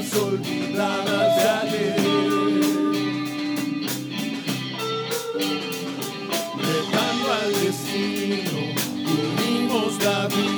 las olvidadas de ayer. Retando al destino, unimos la vida.